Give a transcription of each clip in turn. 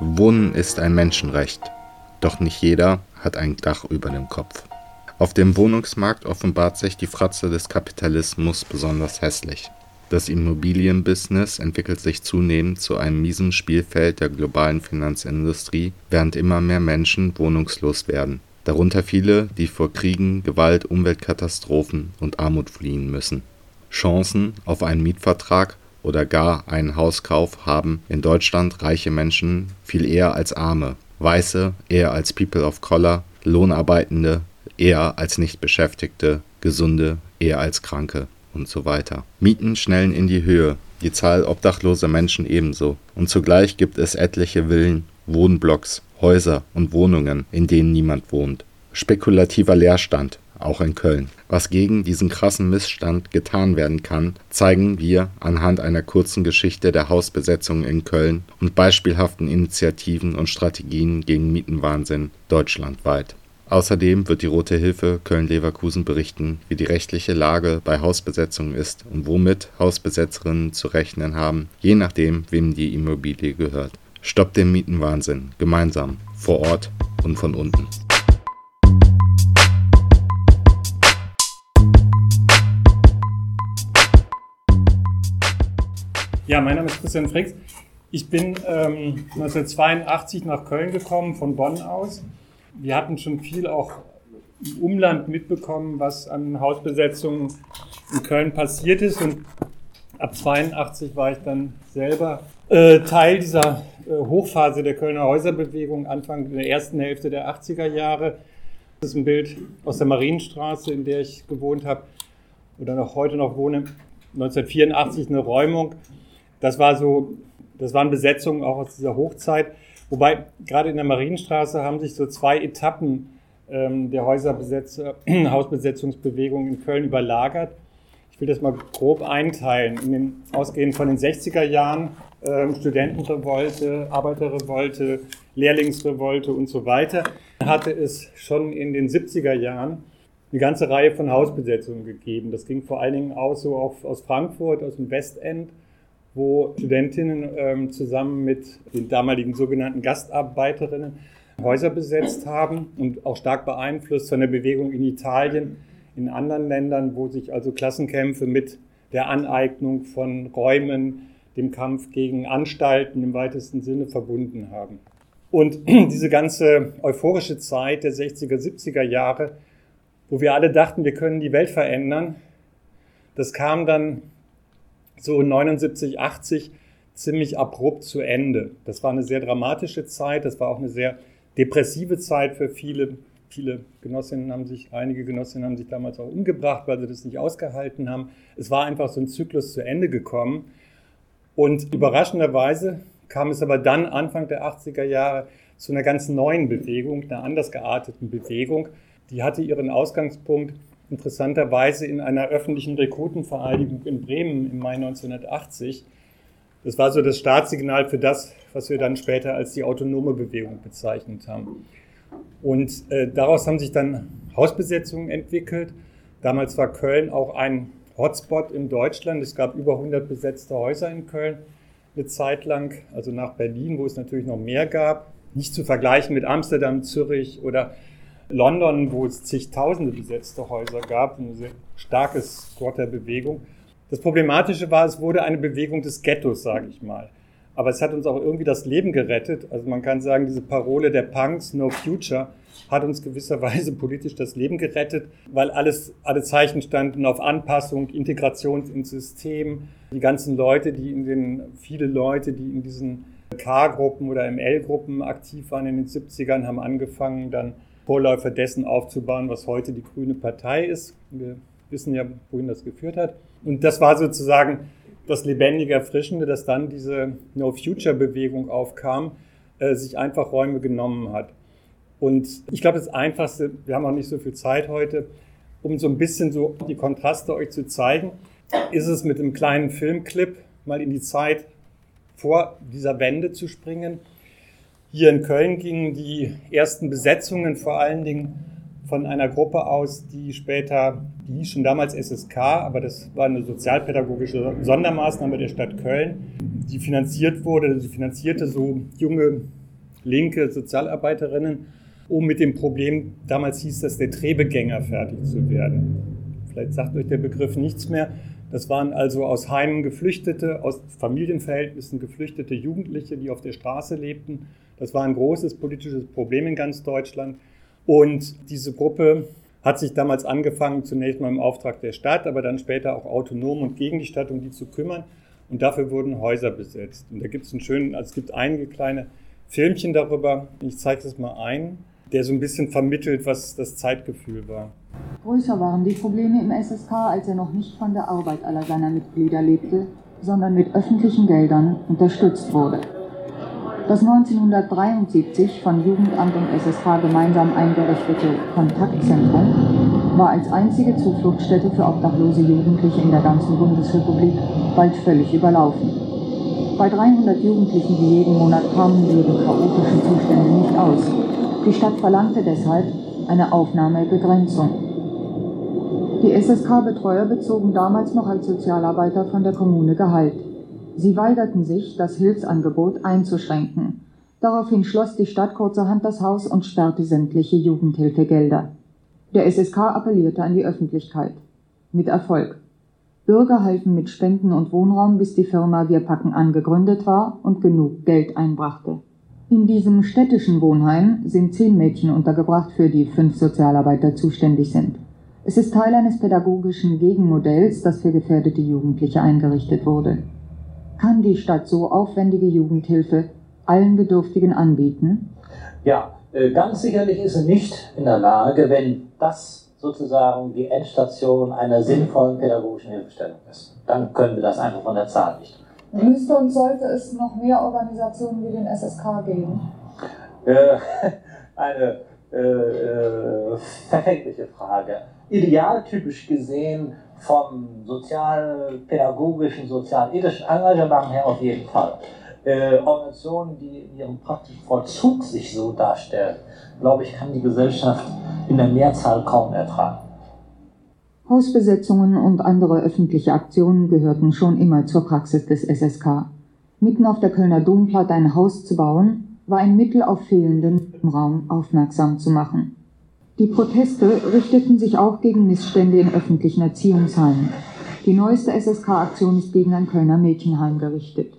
Wohnen ist ein Menschenrecht, doch nicht jeder hat ein Dach über dem Kopf. Auf dem Wohnungsmarkt offenbart sich die Fratze des Kapitalismus besonders hässlich. Das Immobilienbusiness entwickelt sich zunehmend zu einem miesen Spielfeld der globalen Finanzindustrie, während immer mehr Menschen wohnungslos werden, darunter viele, die vor Kriegen, Gewalt, Umweltkatastrophen und Armut fliehen müssen. Chancen auf einen Mietvertrag oder gar einen Hauskauf haben in Deutschland reiche Menschen viel eher als Arme, Weiße eher als People of Color, Lohnarbeitende eher als Nichtbeschäftigte, Gesunde eher als Kranke und so weiter. Mieten schnellen in die Höhe, die Zahl obdachloser Menschen ebenso. Und zugleich gibt es etliche Villen, Wohnblocks, Häuser und Wohnungen, in denen niemand wohnt. Spekulativer Leerstand, auch in Köln. Was gegen diesen krassen Missstand getan werden kann, zeigen wir anhand einer kurzen Geschichte der Hausbesetzung in Köln und beispielhaften Initiativen und Strategien gegen Mietenwahnsinn deutschlandweit. Außerdem wird die Rote Hilfe Köln-Leverkusen berichten, wie die rechtliche Lage bei Hausbesetzungen ist und womit Hausbesetzerinnen zu rechnen haben, je nachdem, wem die Immobilie gehört. Stoppt den Mietenwahnsinn, gemeinsam, vor Ort und von unten. Ja, mein Name ist Christian Fricks. Ich bin ähm, 1982 nach Köln gekommen, von Bonn aus. Wir hatten schon viel auch im Umland mitbekommen, was an Hausbesetzungen in Köln passiert ist. Und ab 82 war ich dann selber äh, Teil dieser äh, Hochphase der Kölner Häuserbewegung, Anfang der ersten Hälfte der 80er Jahre. Das ist ein Bild aus der Marienstraße, in der ich gewohnt habe oder noch heute noch wohne. 1984 eine Räumung das war so, das waren Besetzungen auch aus dieser Hochzeit. Wobei gerade in der Marienstraße haben sich so zwei Etappen ähm, der Häuserbesetzer, Hausbesetzungsbewegung in Köln überlagert. Ich will das mal grob einteilen. In den, ausgehend von den 60er Jahren ähm, Studentenrevolte, Arbeiterrevolte, Lehrlingsrevolte und so weiter, hatte es schon in den 70er Jahren eine ganze Reihe von Hausbesetzungen gegeben. Das ging vor allen Dingen aus so auf, aus Frankfurt, aus dem Westend wo Studentinnen ähm, zusammen mit den damaligen sogenannten Gastarbeiterinnen Häuser besetzt haben und auch stark beeinflusst von der Bewegung in Italien, in anderen Ländern, wo sich also Klassenkämpfe mit der Aneignung von Räumen, dem Kampf gegen Anstalten im weitesten Sinne verbunden haben. Und diese ganze euphorische Zeit der 60er, 70er Jahre, wo wir alle dachten, wir können die Welt verändern, das kam dann so 79, 80 ziemlich abrupt zu Ende. Das war eine sehr dramatische Zeit, das war auch eine sehr depressive Zeit für viele. Viele Genossinnen haben sich, einige Genossinnen haben sich damals auch umgebracht, weil sie das nicht ausgehalten haben. Es war einfach so ein Zyklus zu Ende gekommen. Und überraschenderweise kam es aber dann Anfang der 80er Jahre zu einer ganz neuen Bewegung, einer anders gearteten Bewegung. Die hatte ihren Ausgangspunkt interessanterweise in einer öffentlichen Rekrutenvereinigung in Bremen im Mai 1980. Das war so das Startsignal für das, was wir dann später als die autonome Bewegung bezeichnet haben. Und äh, daraus haben sich dann Hausbesetzungen entwickelt. Damals war Köln auch ein Hotspot in Deutschland. Es gab über 100 besetzte Häuser in Köln eine Zeit lang, also nach Berlin, wo es natürlich noch mehr gab. Nicht zu vergleichen mit Amsterdam, Zürich oder London, wo es zigtausende besetzte Häuser gab, eine sehr starke Squatter-Bewegung. Das Problematische war, es wurde eine Bewegung des Ghettos, sage ich mal. Aber es hat uns auch irgendwie das Leben gerettet. Also man kann sagen, diese Parole der Punks, No Future, hat uns gewisserweise politisch das Leben gerettet, weil alles, alle Zeichen standen auf Anpassung, Integration ins System. Die ganzen Leute, die in den, viele Leute, die in diesen K-Gruppen oder ML-Gruppen aktiv waren in den 70ern, haben angefangen, dann Vorläufer dessen aufzubauen, was heute die Grüne Partei ist. Wir wissen ja, wohin das geführt hat. Und das war sozusagen das Lebendige, Erfrischende, dass dann diese No-Future-Bewegung aufkam, äh, sich einfach Räume genommen hat. Und ich glaube, das Einfachste, wir haben auch nicht so viel Zeit heute, um so ein bisschen so die Kontraste euch zu zeigen, ist es mit einem kleinen Filmclip mal in die Zeit vor dieser Wende zu springen hier in Köln gingen die ersten Besetzungen vor allen Dingen von einer Gruppe aus, die später, die hieß schon damals SSK, aber das war eine sozialpädagogische Sondermaßnahme der Stadt Köln, die finanziert wurde, sie finanzierte so junge linke Sozialarbeiterinnen, um mit dem Problem, damals hieß das, der Trebegänger fertig zu werden. Vielleicht sagt euch der Begriff nichts mehr. Das waren also aus Heimen Geflüchtete, aus Familienverhältnissen geflüchtete Jugendliche, die auf der Straße lebten. Das war ein großes politisches Problem in ganz Deutschland. Und diese Gruppe hat sich damals angefangen, zunächst mal im Auftrag der Stadt, aber dann später auch autonom und gegen die Stadt, um die zu kümmern. Und dafür wurden Häuser besetzt. Und da gibt es einen schönen, also es gibt einige kleine Filmchen darüber. Ich zeige es mal ein, der so ein bisschen vermittelt, was das Zeitgefühl war. Größer waren die Probleme im SSK, als er noch nicht von der Arbeit aller seiner Mitglieder lebte, sondern mit öffentlichen Geldern unterstützt wurde. Das 1973 von Jugendamt und SSK gemeinsam eingerichtete Kontaktzentrum war als einzige Zufluchtsstätte für obdachlose Jugendliche in der ganzen Bundesrepublik bald völlig überlaufen. Bei 300 Jugendlichen, die jeden Monat kamen, blieben chaotische Zustände nicht aus. Die Stadt verlangte deshalb eine Aufnahmebegrenzung. Die SSK-Betreuer bezogen damals noch als Sozialarbeiter von der Kommune Gehalt. Sie weigerten sich, das Hilfsangebot einzuschränken. Daraufhin schloss die Stadt kurzerhand das Haus und sperrte sämtliche Jugendhilfegelder. Der SSK appellierte an die Öffentlichkeit. Mit Erfolg. Bürger halfen mit Spenden und Wohnraum, bis die Firma Wir packen an gegründet war und genug Geld einbrachte. In diesem städtischen Wohnheim sind zehn Mädchen untergebracht, für die fünf Sozialarbeiter zuständig sind. Es ist Teil eines pädagogischen Gegenmodells, das für gefährdete Jugendliche eingerichtet wurde. Kann die Stadt so aufwendige Jugendhilfe allen Bedürftigen anbieten? Ja, äh, ganz sicherlich ist sie nicht in der Lage, wenn das sozusagen die Endstation einer sinnvollen pädagogischen Hilfestellung ist. Dann können wir das einfach von der Zahl nicht. Müsste und sollte es noch mehr Organisationen wie den SSK geben? Äh, eine äh, äh, verfängliche Frage. Idealtypisch gesehen vom sozialpädagogischen, sozialethischen Engagement her auf jeden Fall. Äh, Organisationen, die in ihrem praktischen Vollzug sich so darstellen, glaube ich, kann die Gesellschaft in der Mehrzahl kaum ertragen. Hausbesetzungen und andere öffentliche Aktionen gehörten schon immer zur Praxis des SSK. Mitten auf der Kölner Domplatte ein Haus zu bauen, war ein Mittel auf fehlenden Raum aufmerksam zu machen. Die Proteste richteten sich auch gegen Missstände in öffentlichen Erziehungsheimen. Die neueste SSK-Aktion ist gegen ein Kölner Mädchenheim gerichtet.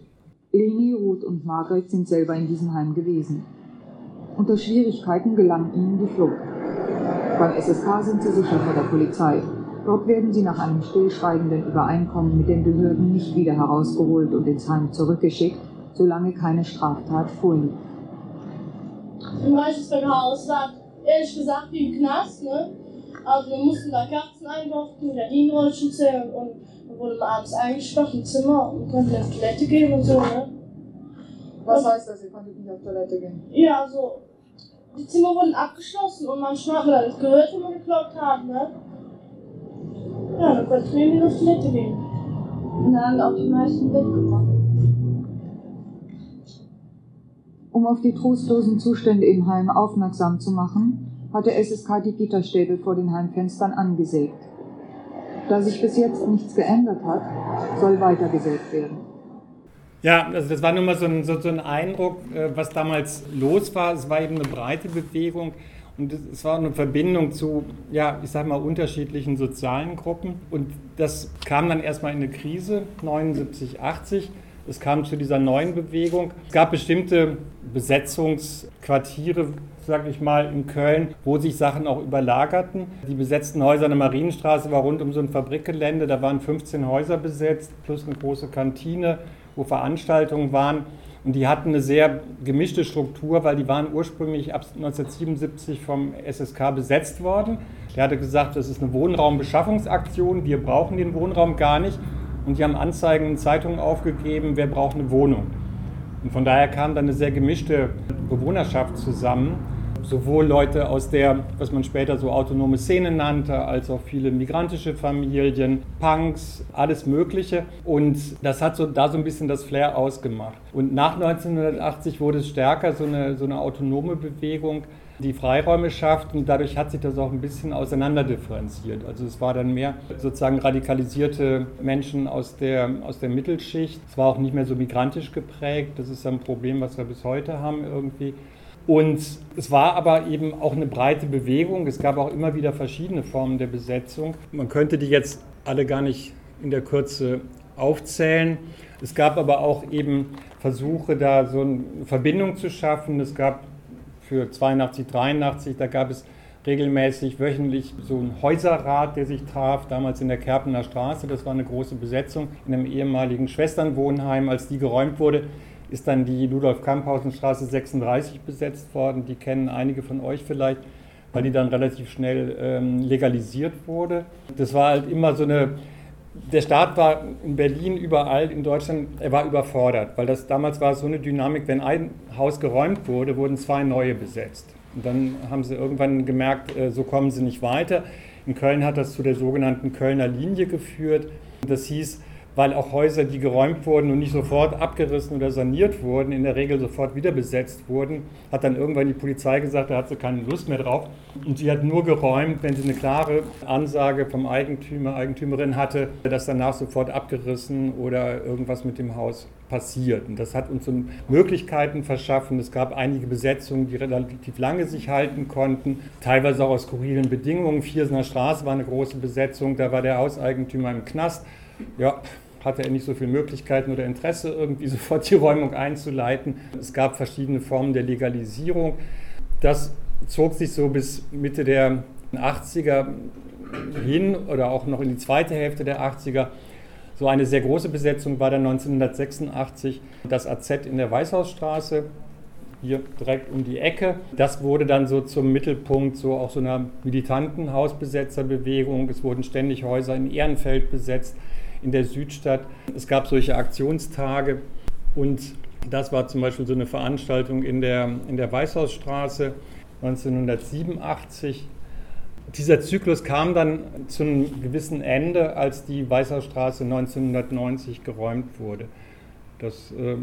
Leni, Ruth und Margret sind selber in diesem Heim gewesen. Unter Schwierigkeiten gelang ihnen die Flucht. Beim SSK sind sie sicher vor der Polizei. Dort werden sie nach einem stillschweigenden Übereinkommen mit den Behörden nicht wieder herausgeholt und ins Heim zurückgeschickt, solange keine Straftat vorliegt. Im Reichsbürgerhaus war ehrlich gesagt wie im Knast, ne? Also wir mussten da Kerzen eindochten, Gardinenrollchen zählen und dann wurde man abends eingesperrt im Zimmer und konnte auf Toilette gehen und so, ne? Was heißt das, ihr konntet nicht auf Toilette gehen? Ja, also die Zimmer wurden abgeschlossen und manchmal hat man das gehört, wenn wir geklopft haben, ne? Ja, dann konnten wir nicht auf Toilette gehen. Und dann haben auch die meisten Bett Um auf die trostlosen Zustände im Heim aufmerksam zu machen, hat der SSK die Gitterstäbe vor den Heimfenstern angesägt. Da sich bis jetzt nichts geändert hat, soll weitergesägt werden. Ja, also das war nur mal so ein, so, so ein Eindruck, äh, was damals los war. Es war eben eine breite Bewegung und es war eine Verbindung zu, ja, ich sag mal, unterschiedlichen sozialen Gruppen. Und das kam dann erstmal in eine Krise, 79, 80. Es kam zu dieser neuen Bewegung. Es gab bestimmte Besetzungsquartiere, sage ich mal, in Köln, wo sich Sachen auch überlagerten. Die besetzten Häuser an der Marienstraße war rund um so ein Fabrikgelände. Da waren 15 Häuser besetzt, plus eine große Kantine, wo Veranstaltungen waren. Und die hatten eine sehr gemischte Struktur, weil die waren ursprünglich ab 1977 vom SSK besetzt worden. Der hatte gesagt, das ist eine Wohnraumbeschaffungsaktion, wir brauchen den Wohnraum gar nicht. Und die haben Anzeigen in Zeitungen aufgegeben, wer braucht eine Wohnung. Und von daher kam dann eine sehr gemischte Bewohnerschaft zusammen. Sowohl Leute aus der, was man später so autonome Szene nannte, als auch viele migrantische Familien, Punks, alles Mögliche. Und das hat so, da so ein bisschen das Flair ausgemacht. Und nach 1980 wurde es stärker so eine, so eine autonome Bewegung, die Freiräume schafft und dadurch hat sich das auch ein bisschen auseinanderdifferenziert. Also es war dann mehr sozusagen radikalisierte Menschen aus der, aus der Mittelschicht. Es war auch nicht mehr so migrantisch geprägt. Das ist ein Problem, was wir bis heute haben irgendwie. Und es war aber eben auch eine breite Bewegung. Es gab auch immer wieder verschiedene Formen der Besetzung. Man könnte die jetzt alle gar nicht in der Kürze aufzählen. Es gab aber auch eben Versuche, da so eine Verbindung zu schaffen. Es gab für 82, 83, da gab es regelmäßig wöchentlich so ein Häuserrat, der sich traf, damals in der Kerpener Straße. Das war eine große Besetzung in einem ehemaligen Schwesternwohnheim. Als die geräumt wurde, ist dann die Ludolf-Kamphausen-Straße 36 besetzt worden. Die kennen einige von euch vielleicht, weil die dann relativ schnell ähm, legalisiert wurde. Das war halt immer so eine der Staat war in Berlin, überall in Deutschland, er war überfordert, weil das damals war so eine Dynamik, wenn ein Haus geräumt wurde, wurden zwei neue besetzt. Und dann haben sie irgendwann gemerkt, äh, so kommen sie nicht weiter. In Köln hat das zu der sogenannten Kölner Linie geführt. Das hieß, weil auch Häuser, die geräumt wurden und nicht sofort abgerissen oder saniert wurden, in der Regel sofort wieder besetzt wurden, hat dann irgendwann die Polizei gesagt, da hat sie keine Lust mehr drauf. Und sie hat nur geräumt, wenn sie eine klare Ansage vom Eigentümer, Eigentümerin hatte, dass danach sofort abgerissen oder irgendwas mit dem Haus passiert. Und das hat uns so Möglichkeiten verschaffen. Es gab einige Besetzungen, die relativ lange sich halten konnten, teilweise auch aus skurrilen Bedingungen. Viersener Straße war eine große Besetzung, da war der Hauseigentümer im Knast. Ja, hatte er nicht so viele Möglichkeiten oder Interesse, irgendwie sofort die Räumung einzuleiten. Es gab verschiedene Formen der Legalisierung. Das zog sich so bis Mitte der 80er hin oder auch noch in die zweite Hälfte der 80er. So eine sehr große Besetzung war dann 1986 das AZ in der Weißhausstraße, hier direkt um die Ecke. Das wurde dann so zum Mittelpunkt so auch so einer militanten Hausbesetzerbewegung. Es wurden ständig Häuser in Ehrenfeld besetzt in der Südstadt. Es gab solche Aktionstage und das war zum Beispiel so eine Veranstaltung in der, in der Weißhausstraße 1987. Dieser Zyklus kam dann zu einem gewissen Ende, als die Weißhausstraße 1990 geräumt wurde. Das äh,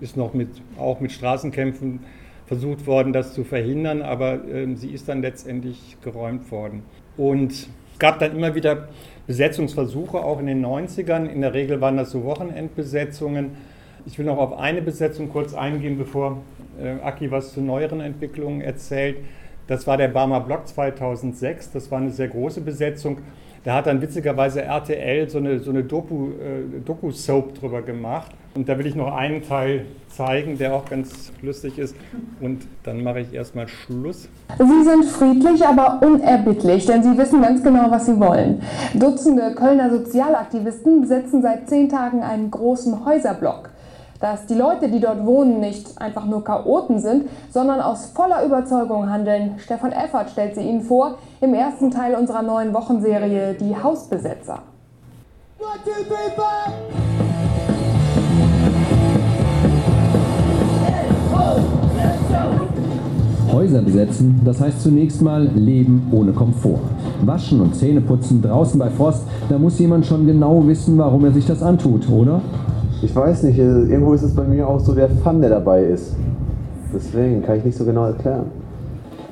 ist noch mit, auch mit Straßenkämpfen versucht worden, das zu verhindern, aber äh, sie ist dann letztendlich geräumt worden. Und es gab dann immer wieder Besetzungsversuche auch in den 90ern. In der Regel waren das so Wochenendbesetzungen. Ich will noch auf eine Besetzung kurz eingehen, bevor äh, Aki was zu neueren Entwicklungen erzählt. Das war der Barmer Block 2006. Das war eine sehr große Besetzung. Da hat dann witzigerweise RTL so eine, so eine Doku, äh, Doku-Soap drüber gemacht. Und da will ich noch einen Teil zeigen, der auch ganz lustig ist. Und dann mache ich erstmal Schluss. Sie sind friedlich, aber unerbittlich, denn Sie wissen ganz genau, was Sie wollen. Dutzende Kölner Sozialaktivisten besetzen seit zehn Tagen einen großen Häuserblock dass die Leute, die dort wohnen, nicht einfach nur Chaoten sind, sondern aus voller Überzeugung handeln. Stefan Effert stellt sie Ihnen vor im ersten Teil unserer neuen Wochenserie Die Hausbesetzer. Häuser besetzen, das heißt zunächst mal Leben ohne Komfort. Waschen und Zähneputzen draußen bei Frost, da muss jemand schon genau wissen, warum er sich das antut, oder? Ich weiß nicht, äh, irgendwo ist es bei mir auch so der Fun, der dabei ist. Deswegen kann ich nicht so genau erklären.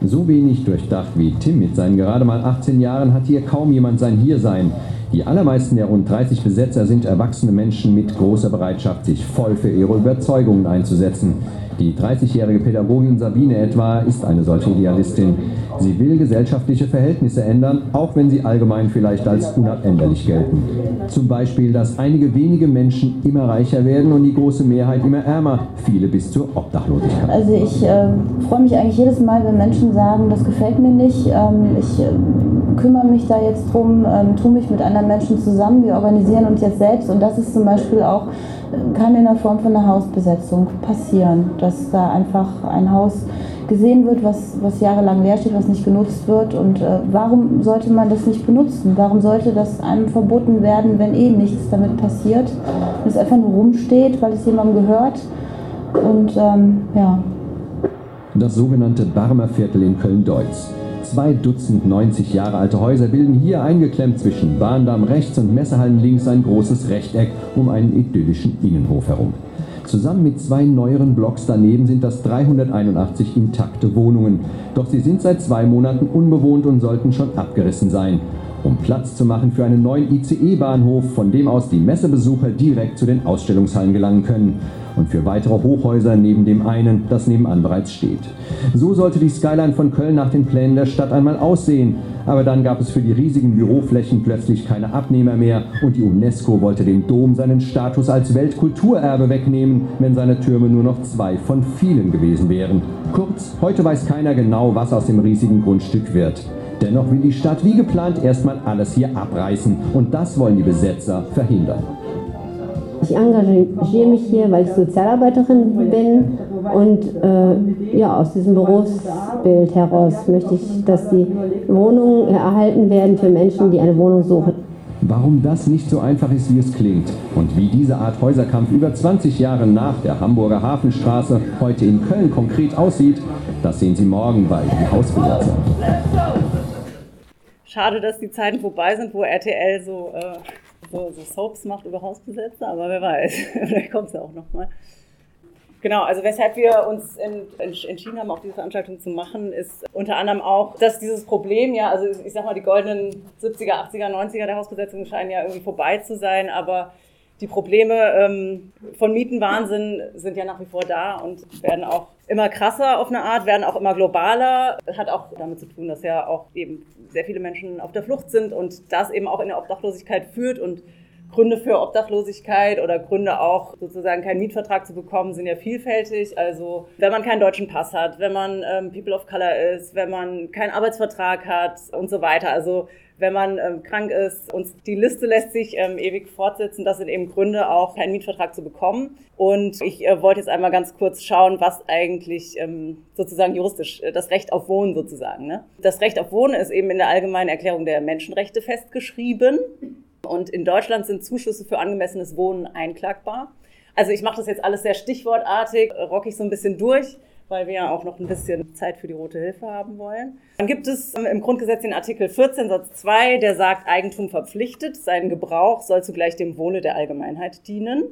So wenig durchdacht wie Tim mit seinen gerade mal 18 Jahren hat hier kaum jemand sein Hiersein. Die allermeisten der rund 30 Besetzer sind erwachsene Menschen mit großer Bereitschaft, sich voll für ihre Überzeugungen einzusetzen. Die 30-jährige Pädagogin Sabine etwa ist eine solche Idealistin. Sie will gesellschaftliche Verhältnisse ändern, auch wenn sie allgemein vielleicht als unabänderlich gelten. Zum Beispiel, dass einige wenige Menschen immer reicher werden und die große Mehrheit immer ärmer, viele bis zur Obdachlosigkeit. Also ich äh, freue mich eigentlich jedes Mal, wenn Menschen sagen, das gefällt mir nicht, ähm, ich äh, kümmere mich da jetzt drum, ähm, tue mich mit anderen Menschen zusammen, wir organisieren uns jetzt selbst und das ist zum Beispiel auch kann in der Form von einer Hausbesetzung passieren, dass da einfach ein Haus gesehen wird, was, was jahrelang leer steht, was nicht genutzt wird. Und äh, warum sollte man das nicht benutzen? Warum sollte das einem verboten werden, wenn eh nichts damit passiert? Wenn es einfach nur rumsteht, weil es jemandem gehört. Und ähm, ja. Das sogenannte Barmer Viertel in Köln-Deutz. Zwei Dutzend 90 Jahre alte Häuser bilden hier eingeklemmt zwischen Bahndamm rechts und Messehallen links ein großes Rechteck um einen idyllischen Innenhof herum. Zusammen mit zwei neueren Blocks daneben sind das 381 intakte Wohnungen. Doch sie sind seit zwei Monaten unbewohnt und sollten schon abgerissen sein. Um Platz zu machen für einen neuen ICE-Bahnhof, von dem aus die Messebesucher direkt zu den Ausstellungshallen gelangen können und für weitere Hochhäuser neben dem einen, das nebenan bereits steht. So sollte die Skyline von Köln nach den Plänen der Stadt einmal aussehen. Aber dann gab es für die riesigen Büroflächen plötzlich keine Abnehmer mehr und die UNESCO wollte dem Dom seinen Status als Weltkulturerbe wegnehmen, wenn seine Türme nur noch zwei von vielen gewesen wären. Kurz, heute weiß keiner genau, was aus dem riesigen Grundstück wird. Dennoch will die Stadt wie geplant erstmal alles hier abreißen und das wollen die Besetzer verhindern. Ich engagiere mich hier, weil ich Sozialarbeiterin bin und äh, ja, aus diesem Berufsbild heraus möchte ich, dass die Wohnungen erhalten werden für Menschen, die eine Wohnung suchen. Warum das nicht so einfach ist, wie es klingt und wie diese Art Häuserkampf über 20 Jahre nach der Hamburger Hafenstraße heute in Köln konkret aussieht, das sehen Sie morgen bei Die Hausbesetzer. Schade, dass die Zeiten vorbei sind, wo RTL so äh, so, so Soaps macht über Hausbesetzer, aber wer weiß, vielleicht kommt es ja auch nochmal. Genau, also weshalb wir uns entschieden haben, auch diese Veranstaltung zu machen, ist unter anderem auch, dass dieses Problem, ja, also ich sag mal, die goldenen 70er, 80er, 90er der Hausbesetzung scheinen ja irgendwie vorbei zu sein, aber die Probleme ähm, von Mietenwahnsinn sind ja nach wie vor da und werden auch immer krasser auf eine Art, werden auch immer globaler. Hat auch damit zu tun, dass ja auch eben sehr viele Menschen auf der Flucht sind und das eben auch in der Obdachlosigkeit führt und Gründe für Obdachlosigkeit oder Gründe auch sozusagen keinen Mietvertrag zu bekommen, sind ja vielfältig. Also wenn man keinen deutschen Pass hat, wenn man ähm, People of Color ist, wenn man keinen Arbeitsvertrag hat und so weiter. Also wenn man ähm, krank ist. Und die Liste lässt sich ähm, ewig fortsetzen. Das sind eben Gründe, auch keinen Mietvertrag zu bekommen. Und ich äh, wollte jetzt einmal ganz kurz schauen, was eigentlich ähm, sozusagen juristisch äh, das Recht auf Wohnen sozusagen. Ne? Das Recht auf Wohnen ist eben in der Allgemeinen Erklärung der Menschenrechte festgeschrieben. Und in Deutschland sind Zuschüsse für angemessenes Wohnen einklagbar. Also ich mache das jetzt alles sehr stichwortartig, äh, rock ich so ein bisschen durch weil wir ja auch noch ein bisschen Zeit für die Rote Hilfe haben wollen. Dann gibt es im Grundgesetz den Artikel 14 Satz 2, der sagt, Eigentum verpflichtet, sein Gebrauch soll zugleich dem Wohle der Allgemeinheit dienen.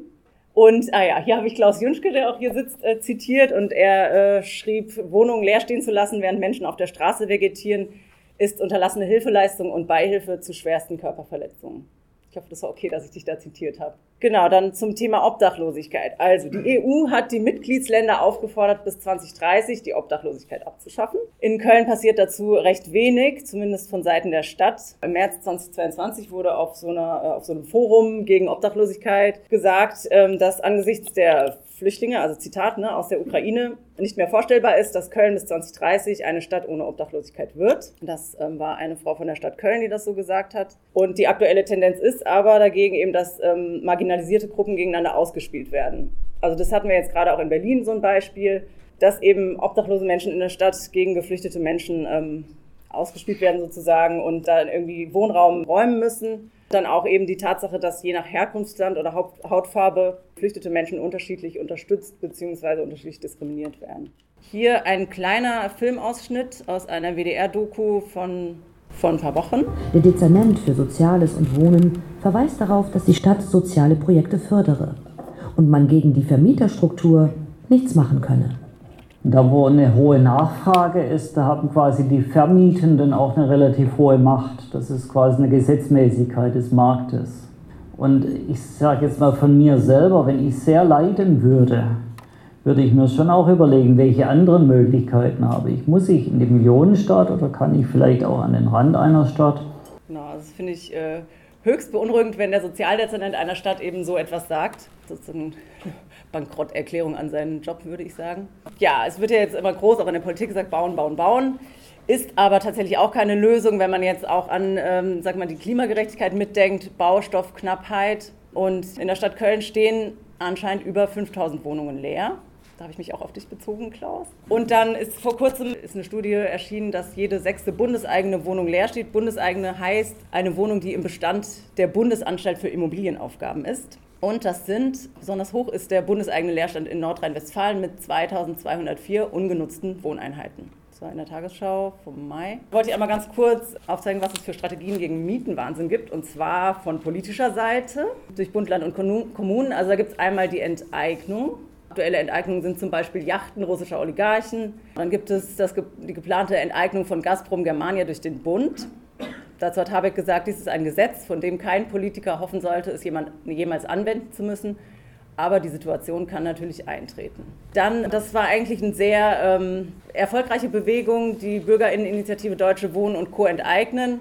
Und ah ja, hier habe ich Klaus Jünschke, der auch hier sitzt, äh, zitiert und er äh, schrieb, Wohnungen leer stehen zu lassen, während Menschen auf der Straße vegetieren, ist unterlassene Hilfeleistung und Beihilfe zu schwersten Körperverletzungen. Ich hoffe, das war okay, dass ich dich da zitiert habe. Genau, dann zum Thema Obdachlosigkeit. Also die EU hat die Mitgliedsländer aufgefordert, bis 2030 die Obdachlosigkeit abzuschaffen. In Köln passiert dazu recht wenig, zumindest von Seiten der Stadt. Im März 2022 wurde auf so, einer, äh, auf so einem Forum gegen Obdachlosigkeit gesagt, ähm, dass angesichts der Flüchtlinge, also Zitat, ne, aus der Ukraine, nicht mehr vorstellbar ist, dass Köln bis 2030 eine Stadt ohne Obdachlosigkeit wird. Das ähm, war eine Frau von der Stadt Köln, die das so gesagt hat. Und die aktuelle Tendenz ist aber dagegen eben, dass ähm, marginalisierte Gruppen gegeneinander ausgespielt werden. Also das hatten wir jetzt gerade auch in Berlin so ein Beispiel, dass eben obdachlose Menschen in der Stadt gegen geflüchtete Menschen ähm, ausgespielt werden sozusagen und dann irgendwie Wohnraum räumen müssen. Dann auch eben die Tatsache, dass je nach Herkunftsland oder Hautfarbe geflüchtete Menschen unterschiedlich unterstützt bzw. unterschiedlich diskriminiert werden. Hier ein kleiner Filmausschnitt aus einer WDR-Doku von vor ein paar Wochen. Der Dezernent für Soziales und Wohnen verweist darauf, dass die Stadt soziale Projekte fördere und man gegen die Vermieterstruktur nichts machen könne. Da wo eine hohe Nachfrage ist, da haben quasi die Vermietenden auch eine relativ hohe Macht. Das ist quasi eine Gesetzmäßigkeit des Marktes. Und ich sage jetzt mal von mir selber, wenn ich sehr leiden würde, würde ich mir schon auch überlegen, welche anderen Möglichkeiten habe ich. Muss ich in die Millionenstadt oder kann ich vielleicht auch an den Rand einer Stadt? Genau, das finde ich äh, höchst beunruhigend, wenn der Sozialdezernent einer Stadt eben so etwas sagt. Das ist ein Bankrotterklärung an seinen Job, würde ich sagen. Ja, es wird ja jetzt immer groß, auch in der Politik gesagt, bauen, bauen, bauen. Ist aber tatsächlich auch keine Lösung, wenn man jetzt auch an ähm, sag mal, die Klimagerechtigkeit mitdenkt, Baustoffknappheit. Und in der Stadt Köln stehen anscheinend über 5000 Wohnungen leer. Da habe ich mich auch auf dich bezogen, Klaus. Und dann ist vor kurzem ist eine Studie erschienen, dass jede sechste bundeseigene Wohnung leer steht. Bundeseigene heißt eine Wohnung, die im Bestand der Bundesanstalt für Immobilienaufgaben ist. Und das sind, besonders hoch ist der bundeseigene Leerstand in Nordrhein-Westfalen mit 2204 ungenutzten Wohneinheiten. Das war in der Tagesschau vom Mai. Ich wollte ich einmal ganz kurz aufzeigen, was es für Strategien gegen Mietenwahnsinn gibt. Und zwar von politischer Seite durch Bund, Land und Kommunen. Also da gibt es einmal die Enteignung. Aktuelle Enteignungen sind zum Beispiel Yachten russischer Oligarchen. Dann gibt es das, die geplante Enteignung von Gazprom Germania durch den Bund. Dazu hat Habeck gesagt, dies ist ein Gesetz, von dem kein Politiker hoffen sollte, es jemand, jemals anwenden zu müssen. Aber die Situation kann natürlich eintreten. Dann, das war eigentlich eine sehr ähm, erfolgreiche Bewegung, die Bürgerinneninitiative Deutsche Wohnen und Co. enteignen.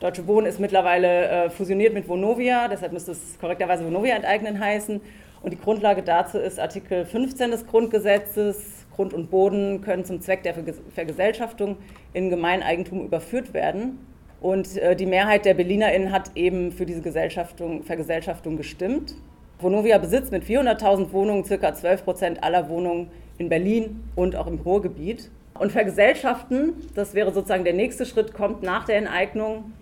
Deutsche Wohnen ist mittlerweile äh, fusioniert mit Vonovia, deshalb müsste es korrekterweise Vonovia enteignen heißen. Und die Grundlage dazu ist Artikel 15 des Grundgesetzes. Grund und Boden können zum Zweck der Vergesellschaftung in Gemeineigentum überführt werden. Und äh, die Mehrheit der BerlinerInnen hat eben für diese Vergesellschaftung gestimmt. Vonovia besitzt mit 400.000 Wohnungen ca. 12 Prozent aller Wohnungen in Berlin und auch im Ruhrgebiet. Und Vergesellschaften, das wäre sozusagen der nächste Schritt, kommt nach der Enteignung.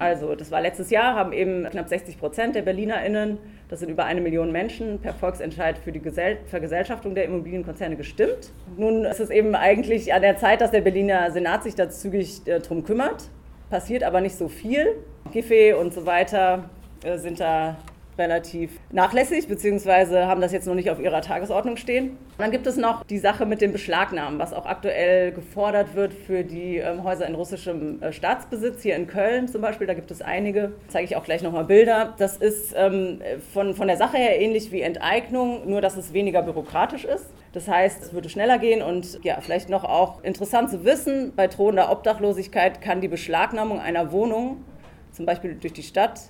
Also, das war letztes Jahr, haben eben knapp 60 Prozent der BerlinerInnen, das sind über eine Million Menschen, per Volksentscheid für die Gesell Vergesellschaftung der Immobilienkonzerne gestimmt. Nun ist es eben eigentlich an der Zeit, dass der Berliner Senat sich da zügig äh, drum kümmert. Passiert aber nicht so viel. Giffey und so weiter äh, sind da relativ nachlässig, beziehungsweise haben das jetzt noch nicht auf ihrer Tagesordnung stehen. Dann gibt es noch die Sache mit dem Beschlagnahmen, was auch aktuell gefordert wird für die ähm, Häuser in russischem äh, Staatsbesitz, hier in Köln zum Beispiel. Da gibt es einige, zeige ich auch gleich nochmal Bilder. Das ist ähm, von, von der Sache her ähnlich wie Enteignung, nur dass es weniger bürokratisch ist. Das heißt, es würde schneller gehen und ja, vielleicht noch auch interessant zu wissen, bei drohender Obdachlosigkeit kann die Beschlagnahmung einer Wohnung, zum Beispiel durch die Stadt,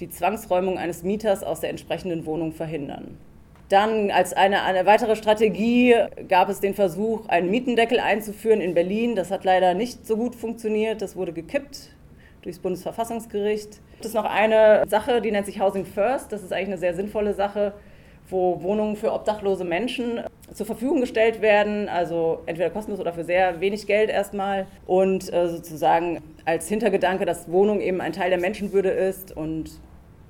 die Zwangsräumung eines Mieters aus der entsprechenden Wohnung verhindern. Dann als eine, eine, weitere Strategie gab es den Versuch, einen Mietendeckel einzuführen in Berlin. Das hat leider nicht so gut funktioniert. Das wurde gekippt durchs Bundesverfassungsgericht. Es ist noch eine Sache, die nennt sich Housing First. Das ist eigentlich eine sehr sinnvolle Sache, wo Wohnungen für obdachlose Menschen zur Verfügung gestellt werden, also entweder kostenlos oder für sehr wenig Geld erstmal und äh, sozusagen als Hintergedanke, dass Wohnung eben ein Teil der Menschenwürde ist und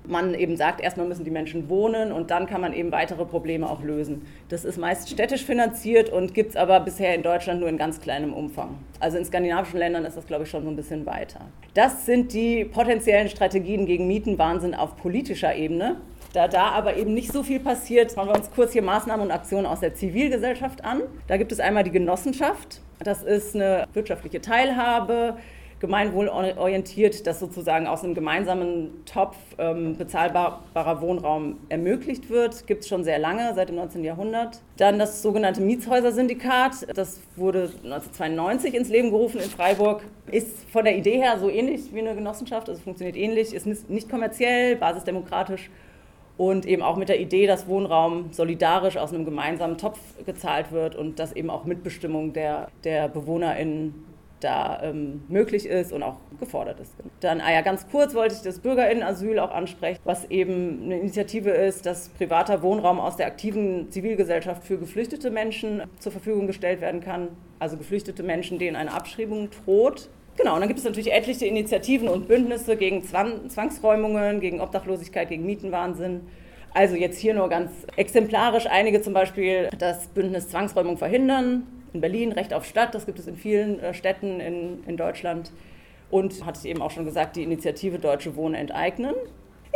man eben sagt, erstmal müssen die Menschen wohnen und dann kann man eben weitere Probleme auch lösen. Das ist meist städtisch finanziert und gibt es aber bisher in Deutschland nur in ganz kleinem Umfang. Also in skandinavischen Ländern ist das, glaube ich, schon so ein bisschen weiter. Das sind die potenziellen Strategien gegen Mietenwahnsinn auf politischer Ebene. Da da aber eben nicht so viel passiert, schauen wir uns kurz hier Maßnahmen und Aktionen aus der Zivilgesellschaft an. Da gibt es einmal die Genossenschaft. Das ist eine wirtschaftliche Teilhabe, gemeinwohlorientiert, dass sozusagen aus einem gemeinsamen Topf ähm, bezahlbarer Wohnraum ermöglicht wird. Gibt es schon sehr lange, seit dem 19. Jahrhundert. Dann das sogenannte Mietshäuser-Syndikat. Das wurde 1992 ins Leben gerufen in Freiburg. Ist von der Idee her so ähnlich wie eine Genossenschaft, also funktioniert ähnlich, ist nicht kommerziell, basisdemokratisch und eben auch mit der Idee, dass Wohnraum solidarisch aus einem gemeinsamen Topf gezahlt wird und dass eben auch Mitbestimmung der, der BewohnerInnen da ähm, möglich ist und auch gefordert ist. Dann, ah ja, ganz kurz wollte ich das Bürgerinnenasyl auch ansprechen, was eben eine Initiative ist, dass privater Wohnraum aus der aktiven Zivilgesellschaft für geflüchtete Menschen zur Verfügung gestellt werden kann. Also geflüchtete Menschen, denen eine Abschreibung droht. Genau, und dann gibt es natürlich etliche Initiativen und Bündnisse gegen Zwang Zwangsräumungen, gegen Obdachlosigkeit, gegen Mietenwahnsinn. Also jetzt hier nur ganz exemplarisch einige zum Beispiel das Bündnis Zwangsräumung verhindern, in Berlin, Recht auf Stadt, das gibt es in vielen äh, Städten in, in Deutschland. Und hatte ich eben auch schon gesagt, die Initiative Deutsche Wohnen enteignen.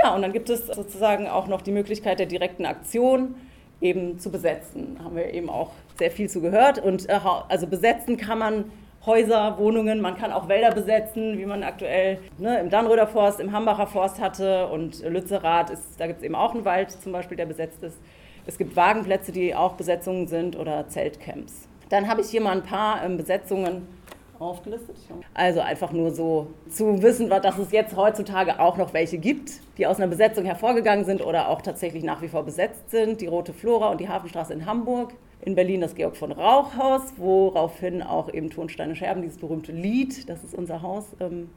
Ja, und dann gibt es sozusagen auch noch die Möglichkeit der direkten Aktion, eben zu besetzen. Haben wir eben auch sehr viel zu gehört. Und äh, also besetzen kann man Häuser, Wohnungen, man kann auch Wälder besetzen, wie man aktuell ne, im Dannröder Forst, im Hambacher Forst hatte. Und Lützerath, ist, da gibt es eben auch einen Wald zum Beispiel, der besetzt ist. Es gibt Wagenplätze, die auch Besetzungen sind oder Zeltcamps. Dann habe ich hier mal ein paar ähm, Besetzungen aufgelistet. Also einfach nur so zu wissen, dass es jetzt heutzutage auch noch welche gibt, die aus einer Besetzung hervorgegangen sind oder auch tatsächlich nach wie vor besetzt sind. Die Rote Flora und die Hafenstraße in Hamburg. In Berlin das Georg von Rauch Haus, woraufhin auch eben Tonsteine Scherben, dieses berühmte Lied, das ist unser Haus, ähm,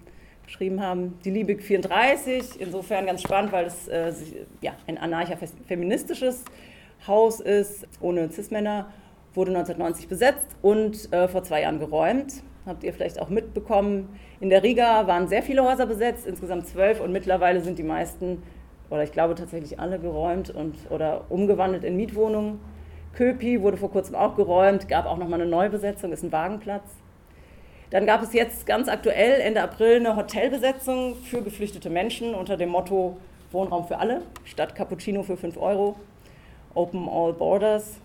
geschrieben haben. Die Liebig 34, insofern ganz spannend, weil es äh, ja, ein anarcha-feministisches Haus ist, ohne Cis-Männer wurde 1990 besetzt und äh, vor zwei Jahren geräumt. Habt ihr vielleicht auch mitbekommen. In der Riga waren sehr viele Häuser besetzt, insgesamt zwölf, und mittlerweile sind die meisten, oder ich glaube tatsächlich alle, geräumt und, oder umgewandelt in Mietwohnungen. Köpi wurde vor kurzem auch geräumt, gab auch nochmal eine Neubesetzung, ist ein Wagenplatz. Dann gab es jetzt ganz aktuell Ende April eine Hotelbesetzung für geflüchtete Menschen unter dem Motto Wohnraum für alle, statt Cappuccino für 5 Euro, Open All Borders.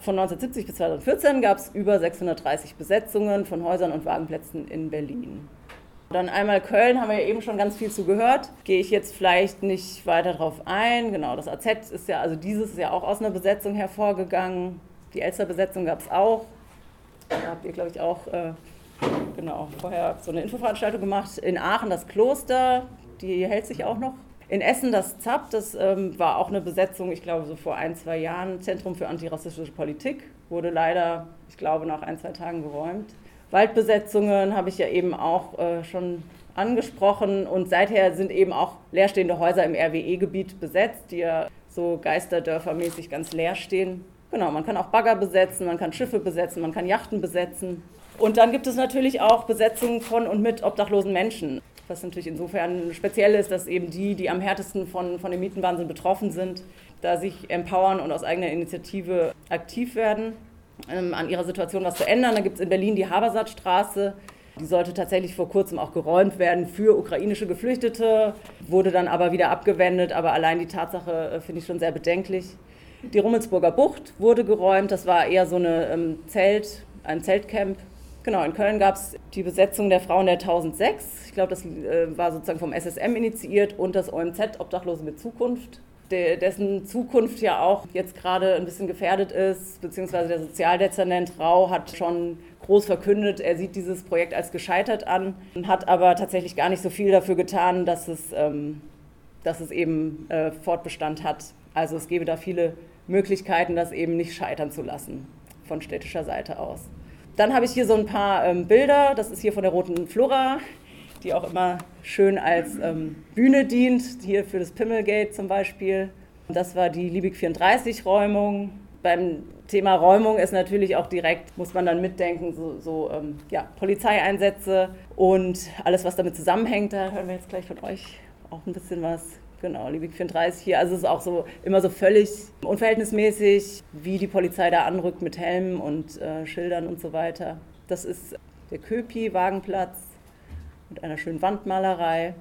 Von 1970 bis 2014 gab es über 630 Besetzungen von Häusern und Wagenplätzen in Berlin. Dann einmal Köln, haben wir ja eben schon ganz viel zu gehört. Gehe ich jetzt vielleicht nicht weiter drauf ein. Genau, das AZ ist ja, also dieses ist ja auch aus einer Besetzung hervorgegangen. Die Elster-Besetzung gab es auch. Da habt ihr, glaube ich, auch äh, genau, vorher so eine Infoveranstaltung gemacht. In Aachen das Kloster, die hält sich auch noch. In Essen das ZAP, das ähm, war auch eine Besetzung, ich glaube, so vor ein, zwei Jahren. Zentrum für antirassistische Politik wurde leider, ich glaube, nach ein, zwei Tagen geräumt. Waldbesetzungen habe ich ja eben auch äh, schon angesprochen und seither sind eben auch leerstehende Häuser im RWE-Gebiet besetzt, die ja so geisterdörfermäßig ganz leer stehen. Genau, man kann auch Bagger besetzen, man kann Schiffe besetzen, man kann Yachten besetzen. Und dann gibt es natürlich auch Besetzungen von und mit obdachlosen Menschen. Was natürlich insofern speziell ist, dass eben die, die am härtesten von, von dem Mietenwahnsinn betroffen sind, da sich empowern und aus eigener Initiative aktiv werden ähm, an ihrer Situation was zu ändern. Da gibt es in Berlin die Habersattstraße. Die sollte tatsächlich vor kurzem auch geräumt werden für ukrainische Geflüchtete, wurde dann aber wieder abgewendet. Aber allein die Tatsache äh, finde ich schon sehr bedenklich. Die Rummelsburger Bucht wurde geräumt. Das war eher so eine ähm, Zelt, ein Zeltcamp. Genau, in Köln gab es die Besetzung der Frauen der 1006. Ich glaube, das äh, war sozusagen vom SSM initiiert und das OMZ Obdachlose mit Zukunft de, dessen Zukunft ja auch jetzt gerade ein bisschen gefährdet ist, beziehungsweise der Sozialdezernent Rau hat schon groß verkündet, er sieht dieses Projekt als gescheitert an, hat aber tatsächlich gar nicht so viel dafür getan, dass es, ähm, dass es eben äh, Fortbestand hat. Also es gäbe da viele Möglichkeiten, das eben nicht scheitern zu lassen von städtischer Seite aus. Dann habe ich hier so ein paar ähm, Bilder, das ist hier von der Roten Flora die auch immer schön als ähm, Bühne dient, hier für das Pimmelgate zum Beispiel. Das war die Liebig 34-Räumung. Beim Thema Räumung ist natürlich auch direkt, muss man dann mitdenken, so, so ähm, ja, Polizeieinsätze und alles, was damit zusammenhängt. Da hören wir jetzt gleich von euch auch ein bisschen was. Genau, Liebig 34 hier. Also es ist auch so immer so völlig unverhältnismäßig, wie die Polizei da anrückt mit Helmen und äh, Schildern und so weiter. Das ist der Köpi, Wagenplatz mit einer schönen Wandmalerei.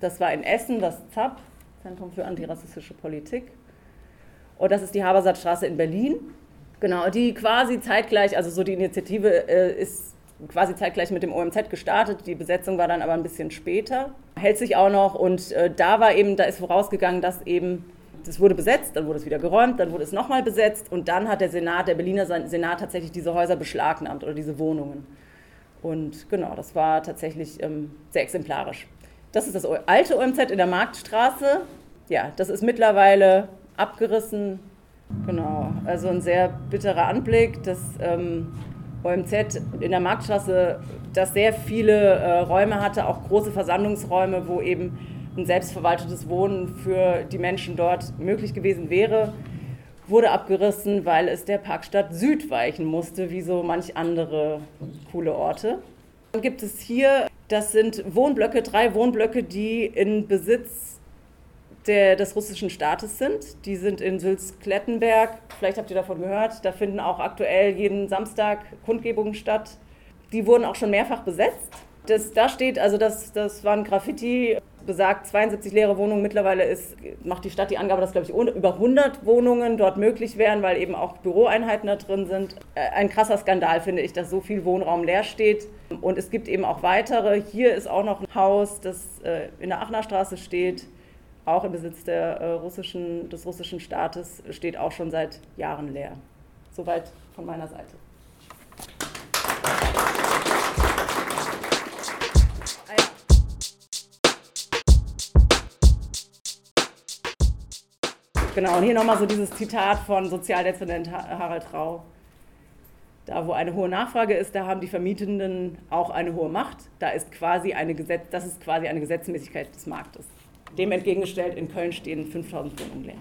Das war in Essen, das ZAP, Zentrum für antirassistische Politik. Und das ist die Habersattstraße in Berlin. Genau, die quasi zeitgleich, also so die Initiative äh, ist quasi zeitgleich mit dem OMZ gestartet. Die Besetzung war dann aber ein bisschen später. Hält sich auch noch und äh, da war eben, da ist vorausgegangen, dass eben das wurde besetzt, dann wurde es wieder geräumt, dann wurde es nochmal besetzt und dann hat der Senat, der Berliner Senat tatsächlich diese Häuser beschlagnahmt oder diese Wohnungen. Und genau, das war tatsächlich ähm, sehr exemplarisch. Das ist das alte OMZ in der Marktstraße. Ja, das ist mittlerweile abgerissen. Genau, also ein sehr bitterer Anblick. Das ähm, OMZ in der Marktstraße, das sehr viele äh, Räume hatte, auch große Versandungsräume, wo eben ein selbstverwaltetes Wohnen für die Menschen dort möglich gewesen wäre wurde abgerissen, weil es der Parkstadt Süd weichen musste, wie so manch andere coole Orte. Dann gibt es hier, das sind Wohnblöcke, drei Wohnblöcke, die in Besitz der, des russischen Staates sind. Die sind in Sülz-Klettenberg, vielleicht habt ihr davon gehört, da finden auch aktuell jeden Samstag Kundgebungen statt. Die wurden auch schon mehrfach besetzt. Das, da steht, also das, das waren Graffiti besagt 72 leere Wohnungen. Mittlerweile ist, macht die Stadt die Angabe, dass, glaube ich, über 100 Wohnungen dort möglich wären, weil eben auch Büroeinheiten da drin sind. Äh, ein krasser Skandal, finde ich, dass so viel Wohnraum leer steht. Und es gibt eben auch weitere. Hier ist auch noch ein Haus, das äh, in der Aachener Straße steht, auch im Besitz der, äh, russischen, des russischen Staates, steht auch schon seit Jahren leer. Soweit von meiner Seite. Genau, und hier nochmal so dieses Zitat von Sozialdezernent Harald Rau. Da, wo eine hohe Nachfrage ist, da haben die Vermietenden auch eine hohe Macht. Da ist quasi eine Gesetz, das ist quasi eine Gesetzmäßigkeit des Marktes. Dem entgegengestellt, in Köln stehen 5000 Wohnungen leer.